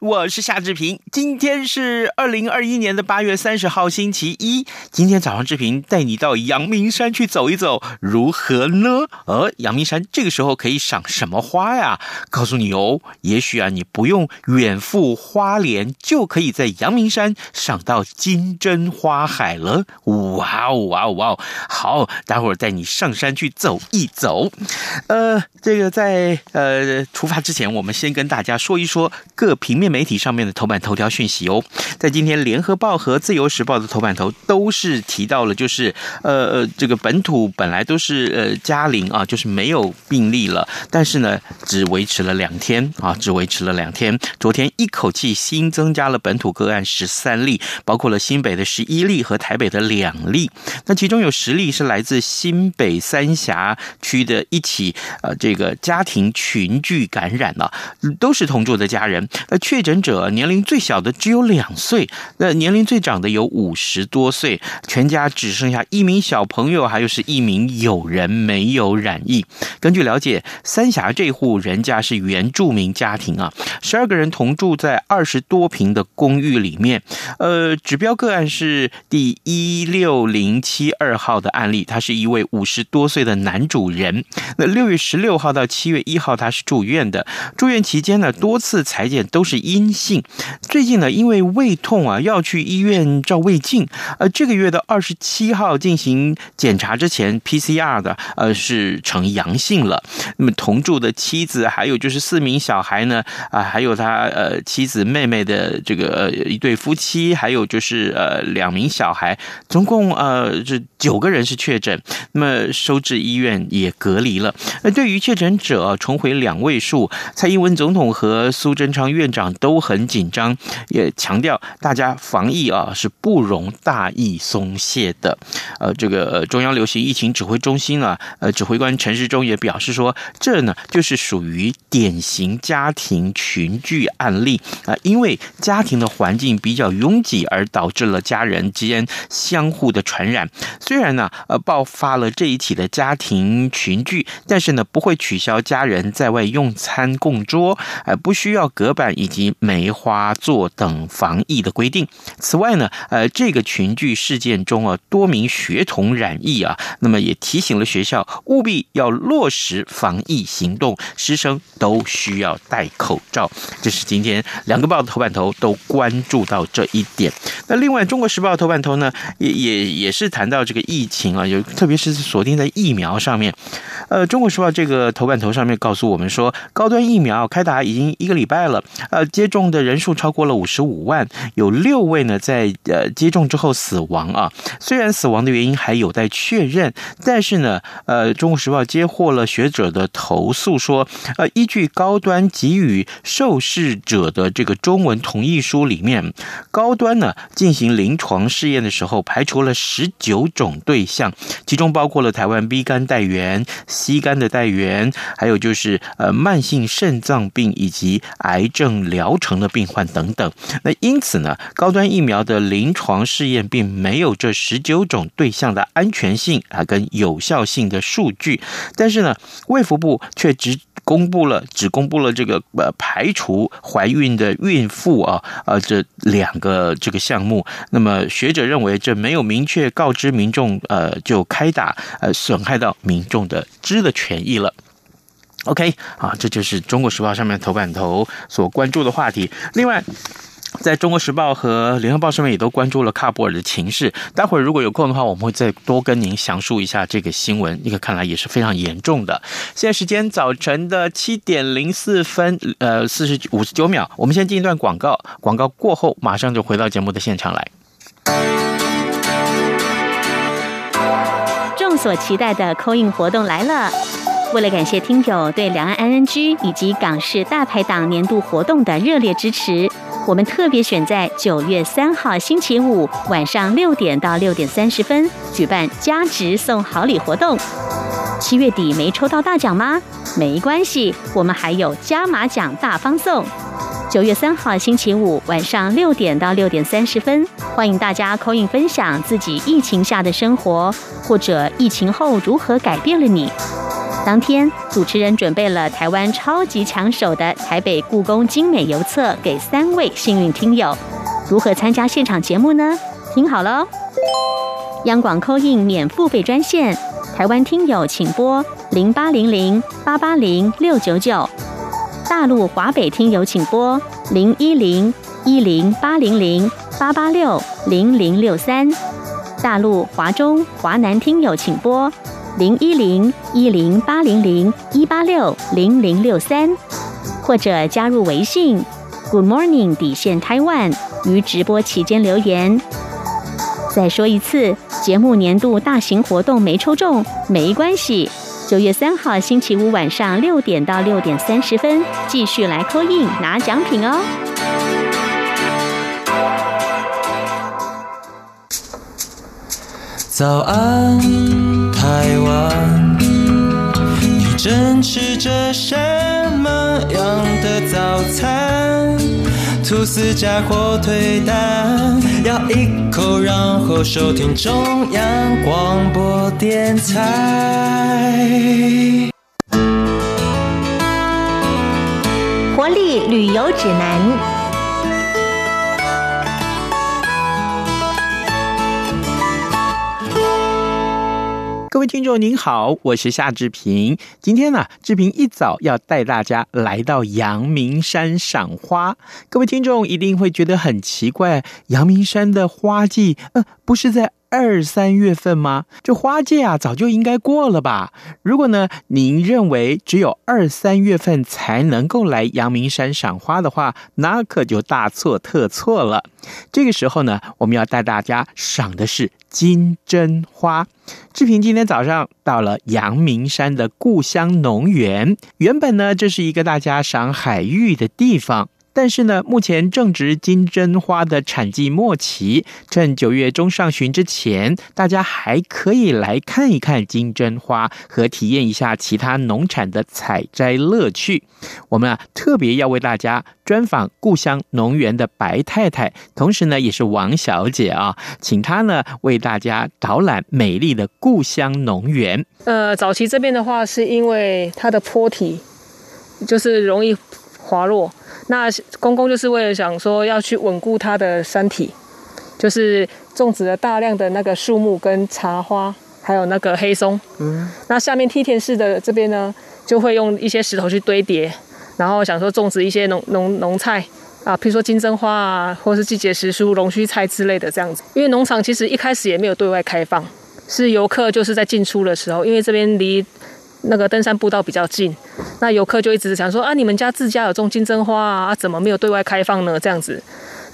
我是夏志平。今天是二零二一年的八月三十号，星期一。今天早上，志平带你到阳明山去走一走，如何呢？呃，阳明山这个时候可以赏什么花呀？告诉你哦，也许啊，你不用远赴花莲，就可以在阳明山赏到金针花海了。哇哦，哇哦，哇哦！好，待会儿带你上山去走一走。呃，这个在呃出发之前，我们先跟大家说一。说各平面媒体上面的头版头条讯息哦，在今天联合报和自由时报的头版头都是提到了，就是呃呃，这个本土本来都是呃加零啊，就是没有病例了，但是呢，只维持了两天啊，只维持了两天。昨天一口气新增加了本土个案十三例，包括了新北的十一例和台北的两例，那其中有十例是来自新北三峡区的一起呃这个家庭群聚感染了，都是同住的家人，确诊者年龄最小的只有两岁，那年龄最长的有五十多岁，全家只剩下一名小朋友，还有是一名友人没有染疫。根据了解，三峡这户人家是原住民家庭啊，十二个人同住在二十多平的公寓里面。呃，指标个案是第一六零七二号的案例，他是一位五十多岁的男主人。那六月十六号到七月一号，他是住院的，住院期间呢，多次。次采检都是阴性，最近呢，因为胃痛啊，要去医院照胃镜。呃，这个月的二十七号进行检查之前，PCR 的呃是呈阳性了。那么同住的妻子，还有就是四名小孩呢，啊、还有他呃妻子妹妹的这个一对夫妻，还有就是呃两名小孩，总共呃这九个人是确诊。那么收治医院也隔离了。那对于确诊者重回两位数，蔡英文总统和苏贞昌院长都很紧张，也强调大家防疫啊是不容大意松懈的。呃，这个中央流行疫情指挥中心啊，呃，指挥官陈时中也表示说，这呢就是属于典型家庭群聚案例啊，因为家庭的环境比较拥挤，而导致了家人之间相互的传染。虽然呢，呃，爆发了这一起的家庭群聚，但是呢，不会取消家人在外用餐共桌，呃，不。需要隔板以及梅花座等防疫的规定。此外呢，呃，这个群聚事件中啊，多名学童染疫啊，那么也提醒了学校务必要落实防疫行动，师生都需要戴口罩。这是今天两个报的头版头都关注到这一点。那另外，《中国时报》头版头呢，也也也是谈到这个疫情啊，有特别是锁定在疫苗上面。呃，《中国时报》这个头版头上面告诉我们说，高端疫苗开打已经一个礼拜了，呃，接种的人数超过了五十五万，有六位呢在呃接种之后死亡啊。虽然死亡的原因还有待确认，但是呢，呃，《中国时报》接获了学者的投诉说，呃，依据高端给予受试者的这个中文同意书里面，高端呢进行临床试验的时候排除了十九种对象，其中包括了台湾 B 肝带原、C 肝的带原，还有就是呃慢性肾脏病以及。癌症疗程的病患等等，那因此呢，高端疫苗的临床试验并没有这十九种对象的安全性啊跟有效性的数据，但是呢，卫福部却只公布了只公布了这个呃排除怀孕的孕妇啊啊这两个这个项目，那么学者认为这没有明确告知民众呃就开打呃损害到民众的知的权益了。OK，啊，这就是《中国时报》上面头版头所关注的话题。另外，在中国时报和《联合报》上面也都关注了喀布尔的情势。待会儿如果有空的话，我们会再多跟您详述一下这个新闻。一个看来也是非常严重的。现在时间早晨的七点零四分，呃，四十五十九秒。我们先进一段广告，广告过后马上就回到节目的现场来。众所期待的扣印活动来了。为了感谢听友对两岸 NNG 以及港式大排档年度活动的热烈支持，我们特别选在九月三号星期五晚上六点到六点三十分举办加值送好礼活动。七月底没抽到大奖吗？没关系，我们还有加码奖大方送。九月三号星期五晚上六点到六点三十分，欢迎大家投影分享自己疫情下的生活，或者疫情后如何改变了你。当天，主持人准备了台湾超级抢手的台北故宫精美邮册给三位幸运听友。如何参加现场节目呢？听好了，央广扣印免付费专线，台湾听友请拨零八零零八八零六九九，大陆华北听友请拨零一零一零八零零八八六零零六三，大陆华中华南听友请拨。零一零一零八零零一八六零零六三，或者加入微信 Good Morning 底线 Taiwan 于直播期间留言。再说一次，节目年度大型活动没抽中没关系，九月三号星期五晚上六点到六点三十分继续来 call in 拿奖品哦。早安，台湾，你正吃着什么样的早餐？吐司加火腿蛋，咬一口，然后收听中央广播电台。活力旅游指南。各位听众您好，我是夏志平。今天呢，志平一早要带大家来到阳明山赏花。各位听众一定会觉得很奇怪，阳明山的花季，呃，不是在二三月份吗？这花季啊，早就应该过了吧？如果呢，您认为只有二三月份才能够来阳明山赏花的话，那可就大错特错了。这个时候呢，我们要带大家赏的是金针花。志平今天早上到了阳明山的故乡农园，原本呢，这是一个大家赏海芋的地方。但是呢，目前正值金针花的产季末期，趁九月中上旬之前，大家还可以来看一看金针花和体验一下其他农产的采摘乐趣。我们啊，特别要为大家专访故乡农园的白太太，同时呢，也是王小姐啊，请她呢为大家导览美丽的故乡农园。呃，早期这边的话，是因为它的坡体就是容易滑落。那公公就是为了想说要去稳固他的山体，就是种植了大量的那个树木跟茶花，还有那个黑松。嗯。那下面梯田式的这边呢，就会用一些石头去堆叠，然后想说种植一些农农农菜啊，譬如说金针花啊，或是季节时蔬、龙须菜之类的这样子。因为农场其实一开始也没有对外开放，是游客就是在进出的时候，因为这边离那个登山步道比较近。那游客就一直想说啊，你们家自家有种金针花啊，怎么没有对外开放呢？这样子，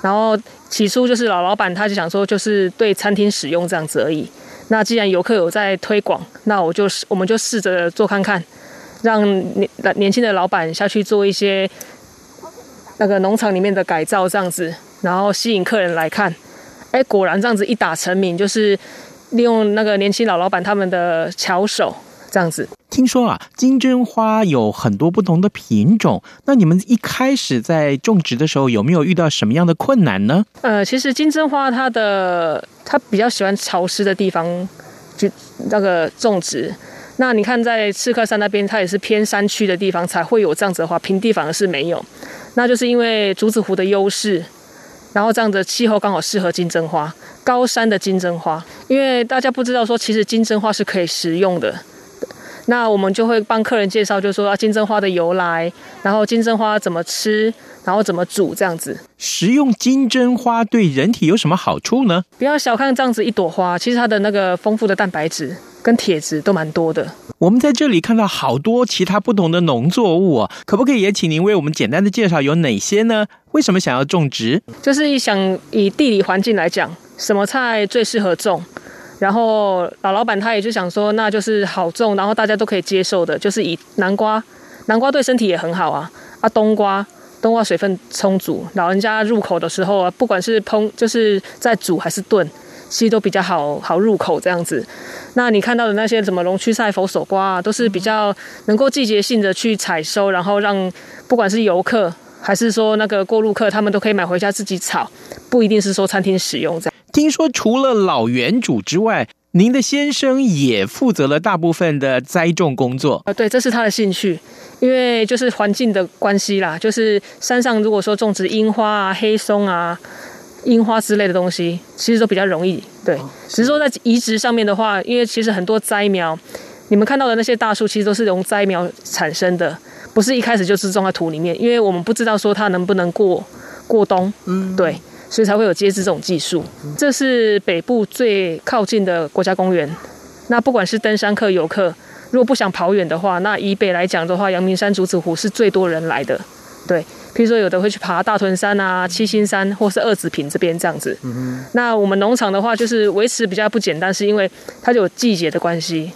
然后起初就是老老板他就想说，就是对餐厅使用这样子而已。那既然游客有在推广，那我就是我们就试着做看看，让年年轻的老板下去做一些那个农场里面的改造这样子，然后吸引客人来看。哎，果然这样子一打成名，就是利用那个年轻老老板他们的巧手。这样子，听说啊，金针花有很多不同的品种。那你们一开始在种植的时候，有没有遇到什么样的困难呢？呃，其实金针花它的它比较喜欢潮湿的地方，就那个种植。那你看在赤客山那边，它也是偏山区的地方才会有这样子的花，平地反而是没有。那就是因为竹子湖的优势，然后这样的气候刚好适合金针花，高山的金针花。因为大家不知道说，其实金针花是可以食用的。那我们就会帮客人介绍，就是说啊，金针花的由来，然后金针花怎么吃，然后怎么煮这样子。食用金针花对人体有什么好处呢？不要小看这样子一朵花，其实它的那个丰富的蛋白质跟铁质都蛮多的。我们在这里看到好多其他不同的农作物哦，可不可以也请您为我们简单的介绍有哪些呢？为什么想要种植？就是想以地理环境来讲，什么菜最适合种？然后老老板他也就想说，那就是好种，然后大家都可以接受的，就是以南瓜，南瓜对身体也很好啊。啊，冬瓜，冬瓜水分充足，老人家入口的时候啊，不管是烹，就是在煮还是炖，其实都比较好好入口这样子。那你看到的那些什么龙须菜、佛手瓜啊，都是比较能够季节性的去采收，然后让不管是游客还是说那个过路客，他们都可以买回家自己炒，不一定是说餐厅使用这样。听说除了老园主之外，您的先生也负责了大部分的栽种工作。啊，对，这是他的兴趣，因为就是环境的关系啦，就是山上如果说种植樱花啊、黑松啊。樱花之类的东西，其实都比较容易。对，只是说在移植上面的话，因为其实很多栽苗，你们看到的那些大树，其实都是从栽苗产生的，不是一开始就是种在土里面。因为我们不知道说它能不能过过冬，嗯，对，所以才会有接枝这种技术。这是北部最靠近的国家公园。那不管是登山客、游客，如果不想跑远的话，那以北来讲的话，阳明山竹子湖是最多人来的。对，譬如说有的会去爬大屯山啊、七星山，或是二子坪这边这样子。那我们农场的话，就是维持比较不简单，是因为它就有季节的关系。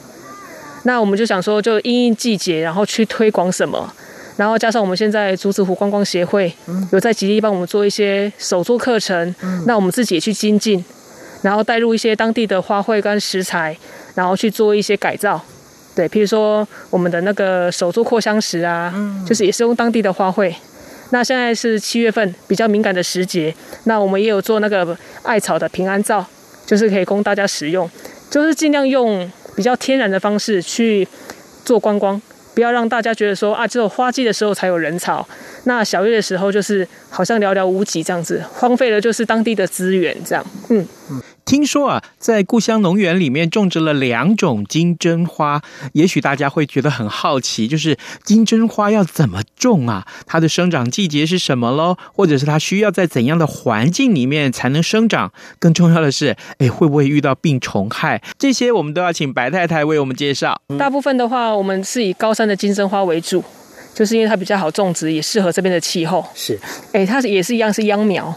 那我们就想说，就因应季节，然后去推广什么，然后加上我们现在竹子湖观光协会有在极力帮我们做一些手作课程，嗯、那我们自己也去精进，然后带入一些当地的花卉跟食材，然后去做一些改造。对，譬如说我们的那个手作扩香石啊，嗯、就是也是用当地的花卉。那现在是七月份，比较敏感的时节，那我们也有做那个艾草的平安皂，就是可以供大家使用，就是尽量用比较天然的方式去做观光，不要让大家觉得说啊，只有花季的时候才有人潮，那小月的时候就是好像寥寥无几这样子，荒废了就是当地的资源这样，嗯。嗯听说啊，在故乡农园里面种植了两种金针花，也许大家会觉得很好奇，就是金针花要怎么种啊？它的生长季节是什么喽？或者是它需要在怎样的环境里面才能生长？更重要的是，哎，会不会遇到病虫害？这些我们都要请白太太为我们介绍。大部分的话，我们是以高山的金针花为主，就是因为它比较好种植，也适合这边的气候。是，哎，它也是一样是秧苗，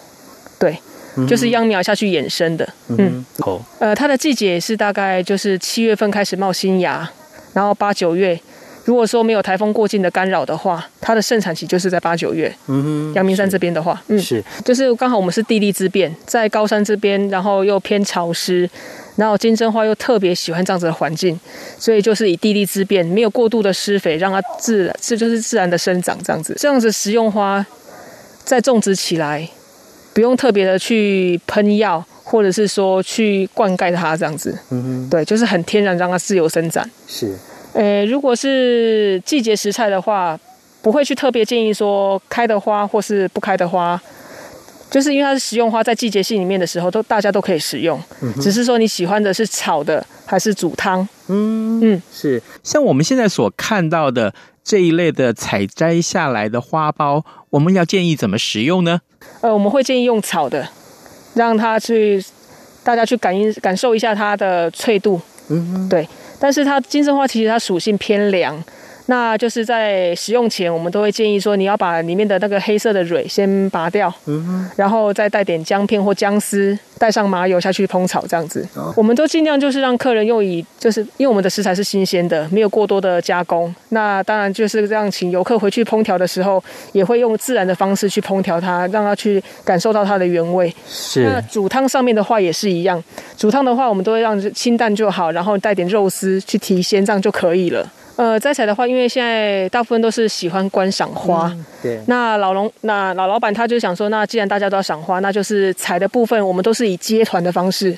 对。就是秧苗下去衍生的，嗯，好、嗯，呃，它的季节是大概就是七月份开始冒新芽，然后八九月，如果说没有台风过境的干扰的话，它的盛产期就是在八九月。嗯哼，阳明山这边的话，嗯，是，就是刚好我们是地利之变，在高山这边，然后又偏潮湿，然后金针花又特别喜欢这样子的环境，所以就是以地利之便，没有过度的施肥，让它自然，这就是自然的生长这样子，这样子食用花再种植起来。不用特别的去喷药，或者是说去灌溉它这样子，嗯哼，对，就是很天然，让它自由生长。是，呃，如果是季节食材的话，不会去特别建议说开的花或是不开的花，就是因为它是食用花，在季节性里面的时候，都大家都可以食用，嗯哼，只是说你喜欢的是炒的还是煮汤。嗯嗯，是，像我们现在所看到的这一类的采摘下来的花苞，我们要建议怎么食用呢？呃，我们会建议用炒的，让它去，大家去感应感受一下它的脆度。嗯哼，对。但是它金针花其实它属性偏凉。那就是在使用前，我们都会建议说，你要把里面的那个黑色的蕊先拔掉，嗯，然后再带点姜片或姜丝，带上麻油下去烹炒，这样子。哦、我们都尽量就是让客人用以，就是因为我们的食材是新鲜的，没有过多的加工。那当然就是这样，请游客回去烹调的时候，也会用自然的方式去烹调它，让它去感受到它的原味。是。那煮汤上面的话也是一样，煮汤的话我们都会让清淡就好，然后带点肉丝去提鲜，这样就可以了。呃，摘采的话，因为现在大部分都是喜欢观赏花，嗯、对。那老农，那老老板他就想说，那既然大家都要赏花，那就是采的部分，我们都是以接团的方式。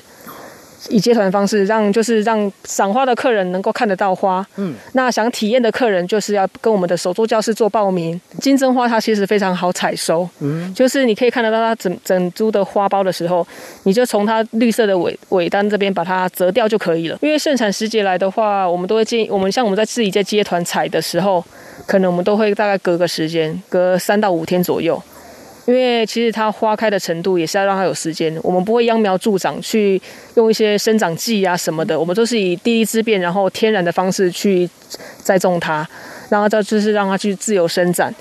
以接团的方式，让就是让赏花的客人能够看得到花。嗯，那想体验的客人，就是要跟我们的手作教室做报名。金针花它其实非常好采收，嗯，就是你可以看得到它整整株的花苞的时候，你就从它绿色的尾尾端这边把它折掉就可以了。因为盛产时节来的话，我们都会建议，我们像我们在自己在接团采的时候，可能我们都会大概隔个时间，隔三到五天左右。因为其实它花开的程度也是要让它有时间，我们不会秧苗助长去用一些生长剂啊什么的，我们都是以地利之便，然后天然的方式去栽种它，然后这就是让它去自由生长。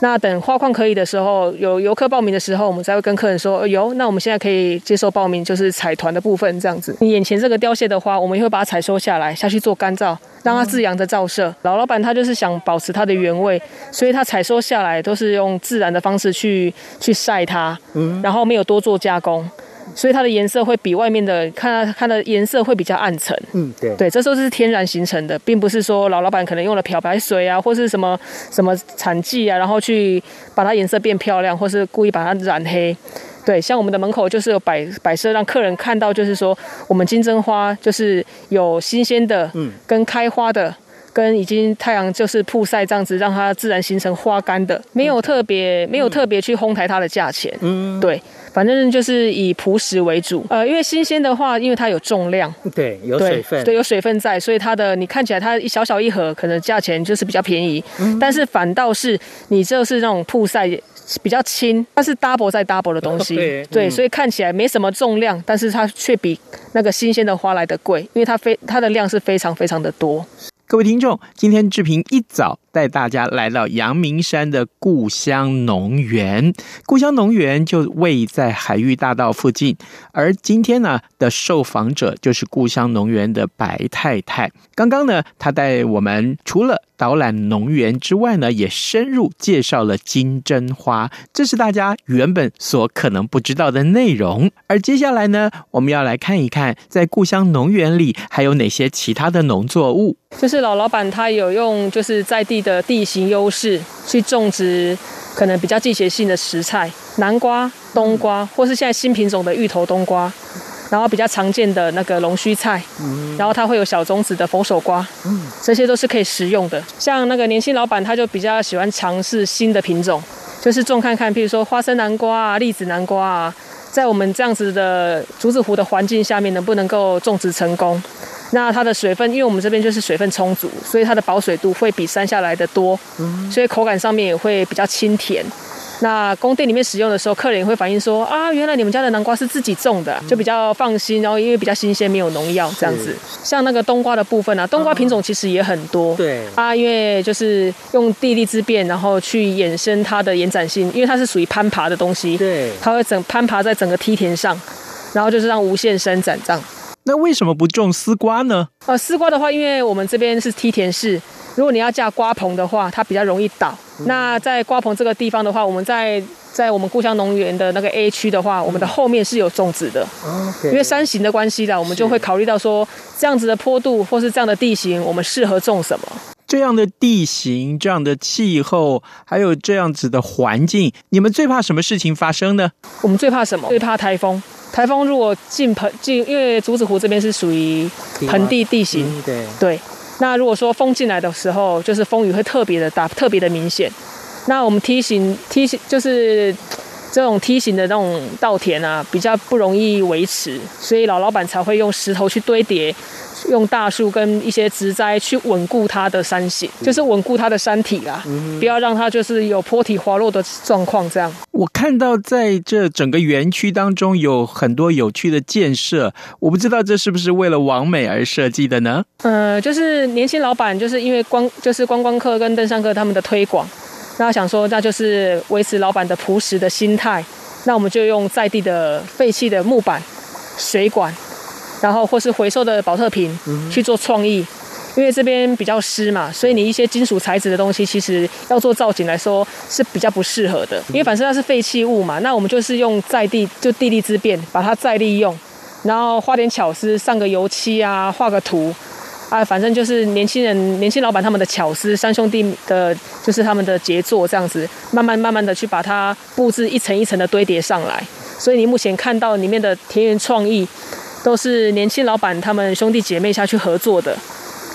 那等花况可以的时候，有游客报名的时候，我们才会跟客人说有。那我们现在可以接受报名，就是采团的部分这样子。你眼前这个凋谢的花，我们也会把它采收下来，下去做干燥，让它自然的照射。老老板他就是想保持它的原味，所以他采收下来都是用自然的方式去去晒它，然后没有多做加工。所以它的颜色会比外面的看它，它的颜色会比较暗沉。嗯，对，对，这时候是天然形成的，并不是说老老板可能用了漂白水啊，或是什么什么产剂啊，然后去把它颜色变漂亮，或是故意把它染黑。对，像我们的门口就是有摆摆设，让客人看到，就是说我们金针花就是有新鲜的，嗯，跟开花的。跟已经太阳就是曝晒这样子，让它自然形成花干的，没有特别没有特别去哄抬它的价钱，嗯，对，反正就是以朴实为主。呃，因为新鲜的话，因为它有重量，对，有水分，对，对，有水分在，所以它的你看起来它一小小一盒，可能价钱就是比较便宜，嗯，但是反倒是你这是那种曝晒比较轻，它是 double 再 double 的东西，对，对，所以看起来没什么重量，但是它却比那个新鲜的花来的贵，因为它非它的量是非常非常的多。各位听众，今天志平一早带大家来到阳明山的故乡农园。故乡农园就位在海域大道附近，而今天呢的受访者就是故乡农园的白太太。刚刚呢，她带我们除了导览农园之外呢，也深入介绍了金针花，这是大家原本所可能不知道的内容。而接下来呢，我们要来看一看，在故乡农园里还有哪些其他的农作物。就是老老板他有用就是在地的地形优势去种植，可能比较季节性的食材，南瓜、冬瓜，或是现在新品种的芋头冬瓜，然后比较常见的那个龙须菜，然后它会有小种子的佛手瓜，这些都是可以食用的。像那个年轻老板他就比较喜欢尝试新的品种，就是种看看，譬如说花生南瓜啊、栗子南瓜啊，在我们这样子的竹子湖的环境下面，能不能够种植成功？那它的水分，因为我们这边就是水分充足，所以它的保水度会比山下来的多，所以口感上面也会比较清甜。那宫殿里面使用的时候，客人也会反映说啊，原来你们家的南瓜是自己种的，就比较放心。然后因为比较新鲜，没有农药这样子。像那个冬瓜的部分啊，冬瓜品种其实也很多。对啊，因为就是用地利之变，然后去衍生它的延展性，因为它是属于攀爬的东西，对，它会整攀爬在整个梯田上，然后就是让无限伸展这样。那为什么不种丝瓜呢？呃，丝瓜的话，因为我们这边是梯田式，如果你要架瓜棚的话，它比较容易倒。嗯、那在瓜棚这个地方的话，我们在在我们故乡农园的那个 A 区的话，我们的后面是有种植的。嗯、因为山形的关系啦，我们就会考虑到说，这样子的坡度或是这样的地形，我们适合种什么？这样的地形、这样的气候，还有这样子的环境，你们最怕什么事情发生呢？我们最怕什么？最怕台风。台风如果进盆进，因为竹子湖这边是属于盆地地形，对。那如果说风进来的时候，就是风雨会特别的大，特别的明显。那我们梯形梯形就是这种梯形的那种稻田啊，比较不容易维持，所以老老板才会用石头去堆叠。用大树跟一些植栽去稳固它的山形，就是稳固它的山体啦，嗯，不要让它就是有坡体滑落的状况。这样，我看到在这整个园区当中有很多有趣的建设，我不知道这是不是为了网美而设计的呢？呃，就是年轻老板就是因为光就是观光客跟登山客他们的推广，那想说那就是维持老板的朴实的心态，那我们就用在地的废弃的木板、水管。然后或是回收的保特瓶去做创意，因为这边比较湿嘛，所以你一些金属材质的东西，其实要做造景来说是比较不适合的。因为反正它是废弃物嘛，那我们就是用在地就地利之便，把它再利用，然后花点巧思，上个油漆啊，画个图啊，反正就是年轻人、年轻老板他们的巧思，三兄弟的就是他们的杰作，这样子慢慢慢慢的去把它布置一层一层的堆叠上来。所以你目前看到里面的田园创意。都是年轻老板他们兄弟姐妹下去合作的，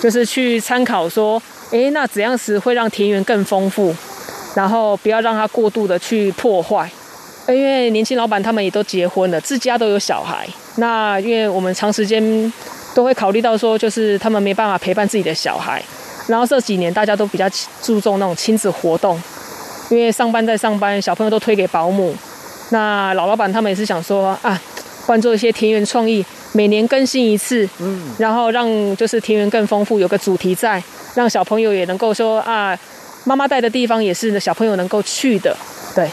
就是去参考说，诶，那怎样子会让田园更丰富，然后不要让它过度的去破坏。因为年轻老板他们也都结婚了，自家都有小孩。那因为我们长时间都会考虑到说，就是他们没办法陪伴自己的小孩。然后这几年大家都比较注重那种亲子活动，因为上班在上班，小朋友都推给保姆。那老老板他们也是想说啊，换做一些田园创意。每年更新一次，嗯，然后让就是田园更丰富，有个主题在，让小朋友也能够说啊，妈妈带的地方也是小朋友能够去的。对，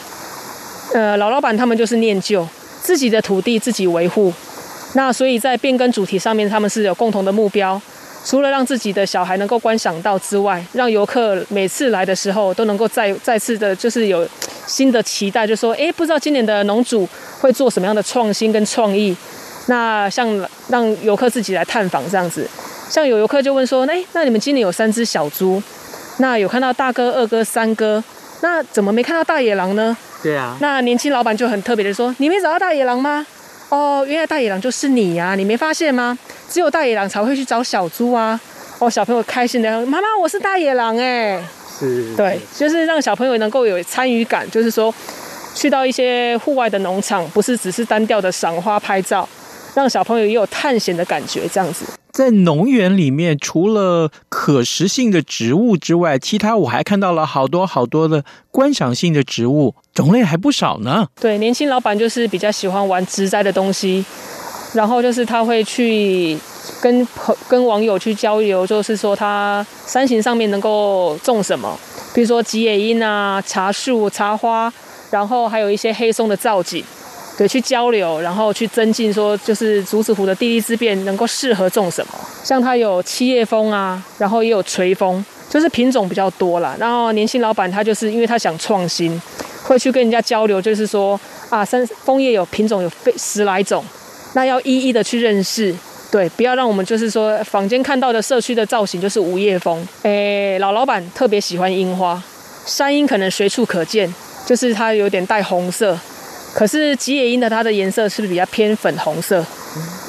呃，老老板他们就是念旧，自己的土地自己维护。那所以在变更主题上面，他们是有共同的目标。除了让自己的小孩能够观赏到之外，让游客每次来的时候都能够再再次的，就是有新的期待，就说，哎，不知道今年的农主会做什么样的创新跟创意。那像让游客自己来探访这样子，像有游客就问说，哎，那你们今年有三只小猪，那有看到大哥、二哥、三哥，那怎么没看到大野狼呢？对啊。那年轻老板就很特别的说，你没找到大野狼吗？哦，原来大野狼就是你呀，啊，你没发现吗？只有大野狼才会去找小猪啊！哦，小朋友开心的，妈妈，我是大野狼哎！是，对，就是让小朋友能够有参与感，就是说，去到一些户外的农场，不是只是单调的赏花拍照，让小朋友也有探险的感觉，这样子。在农园里面，除了可食性的植物之外，其他我还看到了好多好多的观赏性的植物，种类还不少呢。对，年轻老板就是比较喜欢玩植栽的东西，然后就是他会去跟朋跟网友去交流，就是说他山形上面能够种什么，比如说吉野樱啊、茶树、茶花，然后还有一些黑松的造景。对，去交流，然后去增进，说就是竹子湖的地利之变能够适合种什么。像它有七叶枫啊，然后也有垂枫，就是品种比较多啦。然后年轻老板他就是因为他想创新，会去跟人家交流，就是说啊，三枫叶有品种有非十来种，那要一一的去认识。对，不要让我们就是说坊间看到的社区的造型就是五叶枫。诶，老老板特别喜欢樱花，山樱可能随处可见，就是它有点带红色。可是吉野樱的它的颜色是不是比较偏粉红色？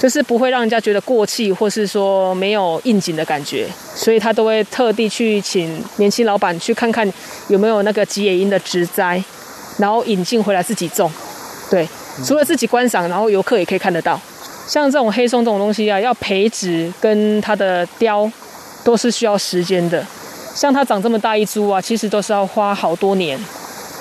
就是不会让人家觉得过气，或是说没有应景的感觉，所以他都会特地去请年轻老板去看看有没有那个吉野樱的植栽，然后引进回来自己种。对，除了自己观赏，然后游客也可以看得到。像这种黑松这种东西啊，要培植跟它的雕都是需要时间的。像它长这么大一株啊，其实都是要花好多年。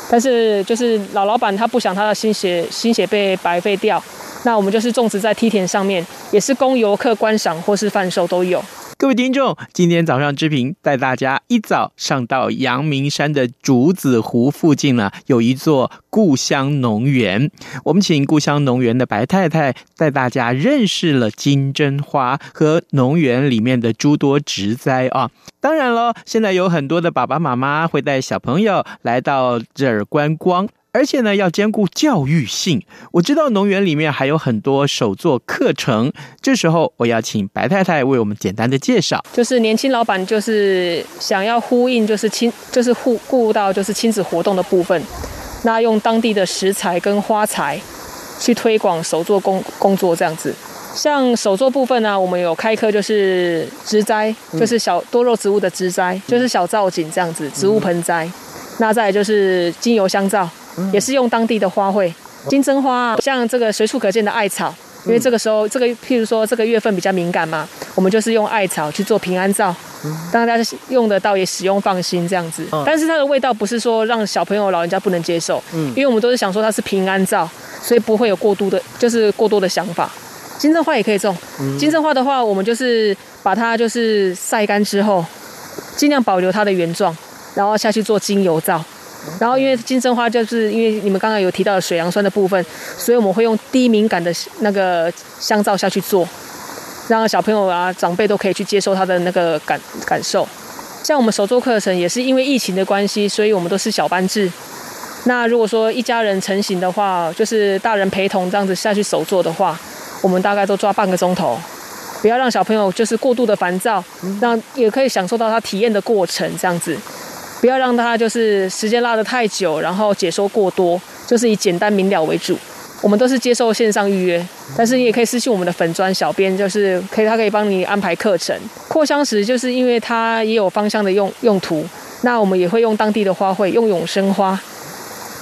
但是就是老老板他不想他的心血心血被白费掉，那我们就是种植在梯田上面，也是供游客观赏或是贩售都有。各位听众，今天早上志平带大家一早上到阳明山的竹子湖附近呢，有一座故乡农园。我们请故乡农园的白太太带大家认识了金针花和农园里面的诸多植栽啊。当然了，现在有很多的爸爸妈妈会带小朋友来到这儿观光。而且呢，要兼顾教育性。我知道农园里面还有很多手作课程，这时候我要请白太太为我们简单的介绍。就是年轻老板就是想要呼应，就是亲，就是顾顾到就是亲子活动的部分，那用当地的食材跟花材去推广手作工工作这样子。像手作部分呢，我们有开课就是植栽，就是小多肉植物的植栽，就是小造景这样子，植物盆栽。那再来就是精油香皂。也是用当地的花卉，金针花啊，像这个随处可见的艾草，因为这个时候这个譬如说这个月份比较敏感嘛，我们就是用艾草去做平安皂，大家用得到也使用放心这样子。但是它的味道不是说让小朋友老人家不能接受，因为我们都是想说它是平安皂，所以不会有过度的，就是过多的想法。金针花也可以种，金针花的话，我们就是把它就是晒干之后，尽量保留它的原状，然后下去做精油皂。然后，因为金针花就是因为你们刚刚有提到的水杨酸的部分，所以我们会用低敏感的那个香皂下去做，让小朋友啊、长辈都可以去接受它的那个感感受。像我们手作课程也是因为疫情的关系，所以我们都是小班制。那如果说一家人成型的话，就是大人陪同这样子下去手作的话，我们大概都抓半个钟头，不要让小朋友就是过度的烦躁，让也可以享受到他体验的过程这样子。不要让它就是时间拉得太久，然后解说过多，就是以简单明了为主。我们都是接受线上预约，但是你也可以私信我们的粉砖小编，就是可以他可以帮你安排课程。扩香石就是因为它也有芳香的用用途，那我们也会用当地的花卉，用永生花，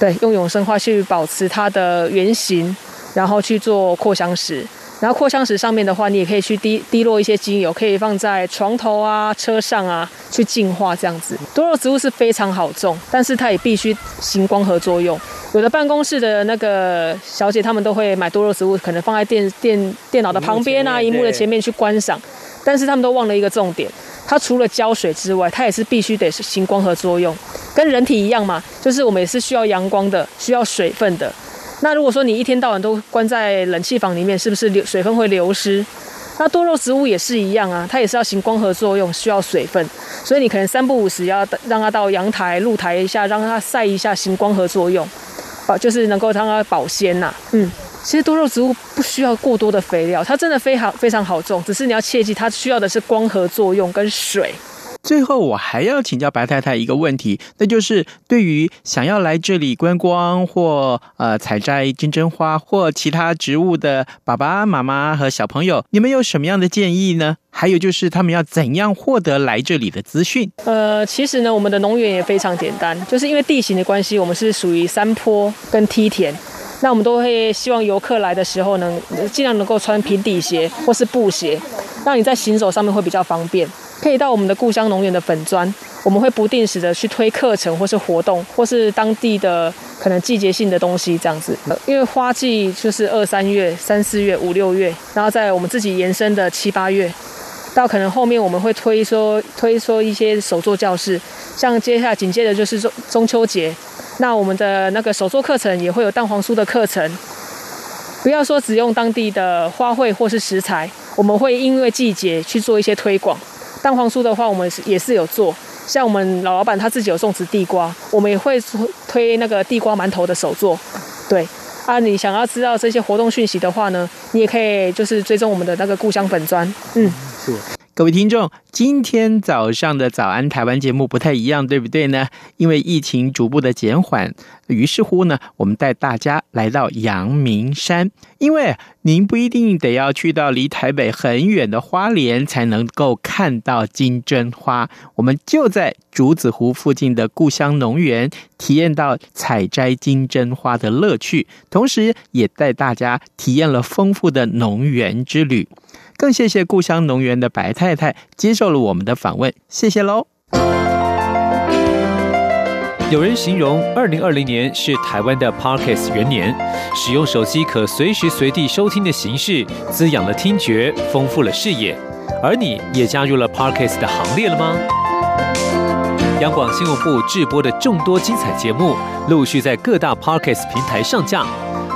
对，用永生花去保持它的原型，然后去做扩香石。然后扩香石上面的话，你也可以去滴滴落一些精油，可以放在床头啊、车上啊，去净化这样子。多肉植物是非常好种，但是它也必须行光合作用。有的办公室的那个小姐，她们都会买多肉植物，可能放在电电电脑的旁边啊，荧幕的前面去观赏。但是他们都忘了一个重点，它除了浇水之外，它也是必须得是行光合作用，跟人体一样嘛，就是我们也是需要阳光的，需要水分的。那如果说你一天到晚都关在冷气房里面，是不是流水分会流失？那多肉植物也是一样啊，它也是要行光合作用，需要水分，所以你可能三不五时要让它到阳台露台一下，让它晒一下，行光合作用，保就是能够让它保鲜呐。嗯，其实多肉植物不需要过多的肥料，它真的非常非常好种，只是你要切记，它需要的是光合作用跟水。最后，我还要请教白太太一个问题，那就是对于想要来这里观光或呃采摘金针花或其他植物的爸爸妈妈和小朋友，你们有什么样的建议呢？还有就是他们要怎样获得来这里的资讯？呃，其实呢，我们的农园也非常简单，就是因为地形的关系，我们是属于山坡跟梯田，那我们都会希望游客来的时候呢，尽量能够穿平底鞋或是布鞋，让你在行走上面会比较方便。可以到我们的故乡农园的粉砖，我们会不定时的去推课程或是活动，或是当地的可能季节性的东西这样子。因为花季就是二三月、三四月、五六月，然后在我们自己延伸的七八月，到可能后面我们会推说推说一些手作教室，像接下来紧接着就是中中秋节，那我们的那个手作课程也会有蛋黄酥的课程。不要说只用当地的花卉或是食材，我们会因为季节去做一些推广。蛋黄酥的话，我们也是有做，像我们老老板他自己有种植地瓜，我们也会推那个地瓜馒头的手作。对啊，你想要知道这些活动讯息的话呢，你也可以就是追踪我们的那个故乡粉专。嗯，各位听众，今天早上的早安台湾节目不太一样，对不对呢？因为疫情逐步的减缓，于是乎呢，我们带大家来到阳明山。因为您不一定得要去到离台北很远的花莲才能够看到金针花，我们就在竹子湖附近的故乡农园体验到采摘金针花的乐趣，同时也带大家体验了丰富的农园之旅。更谢谢故乡农园的白太太接受了我们的访问，谢谢喽。有人形容二零二零年是台湾的 Parkes 元年，使用手机可随时随地收听的形式，滋养了听觉，丰富了视野。而你也加入了 Parkes 的行列了吗？央广新闻部制播的众多精彩节目，陆续在各大 Parkes 平台上架。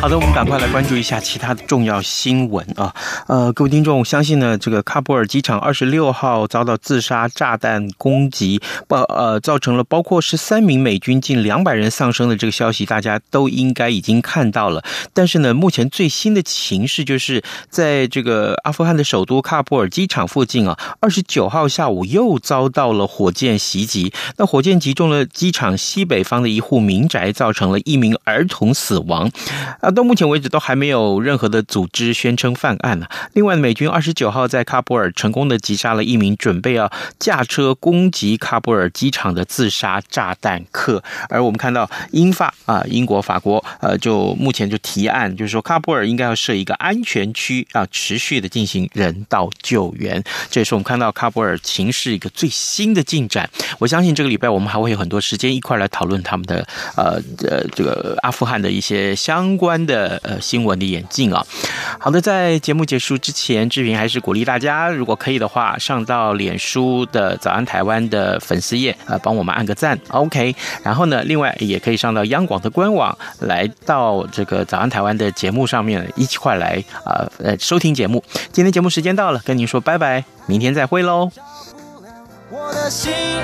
好的，我们赶快来关注一下其他的重要新闻啊！呃，各位听众，我相信呢，这个喀布尔机场二十六号遭到自杀炸弹攻击，包呃造成了包括十三名美军近两百人丧生的这个消息，大家都应该已经看到了。但是呢，目前最新的情势就是在这个阿富汗的首都喀布尔机场附近啊，二十九号下午又遭到了火箭袭击，那火箭击中了机场西北方的一户民宅，造成了一名儿童死亡。啊到目前为止都还没有任何的组织宣称犯案呢。另外，美军二十九号在喀布尔成功的击杀了一名准备要驾车攻击喀布尔机场的自杀炸弹客。而我们看到英法啊，英国、法国呃，就目前就提案，就是说喀布尔应该要设一个安全区啊，持续的进行人道救援。这也是我们看到喀布尔情势一个最新的进展。我相信这个礼拜我们还会有很多时间一块来讨论他们的呃呃这个阿富汗的一些相关。的呃新闻的演进啊，好的，在节目结束之前，志平还是鼓励大家，如果可以的话，上到脸书的早安台湾的粉丝页，呃，帮我们按个赞，OK。然后呢，另外也可以上到央广的官网，来到这个早安台湾的节目上面一起快来啊呃，呃收听节目。今天节目时间到了，跟您说拜拜，明天再会喽。我的心。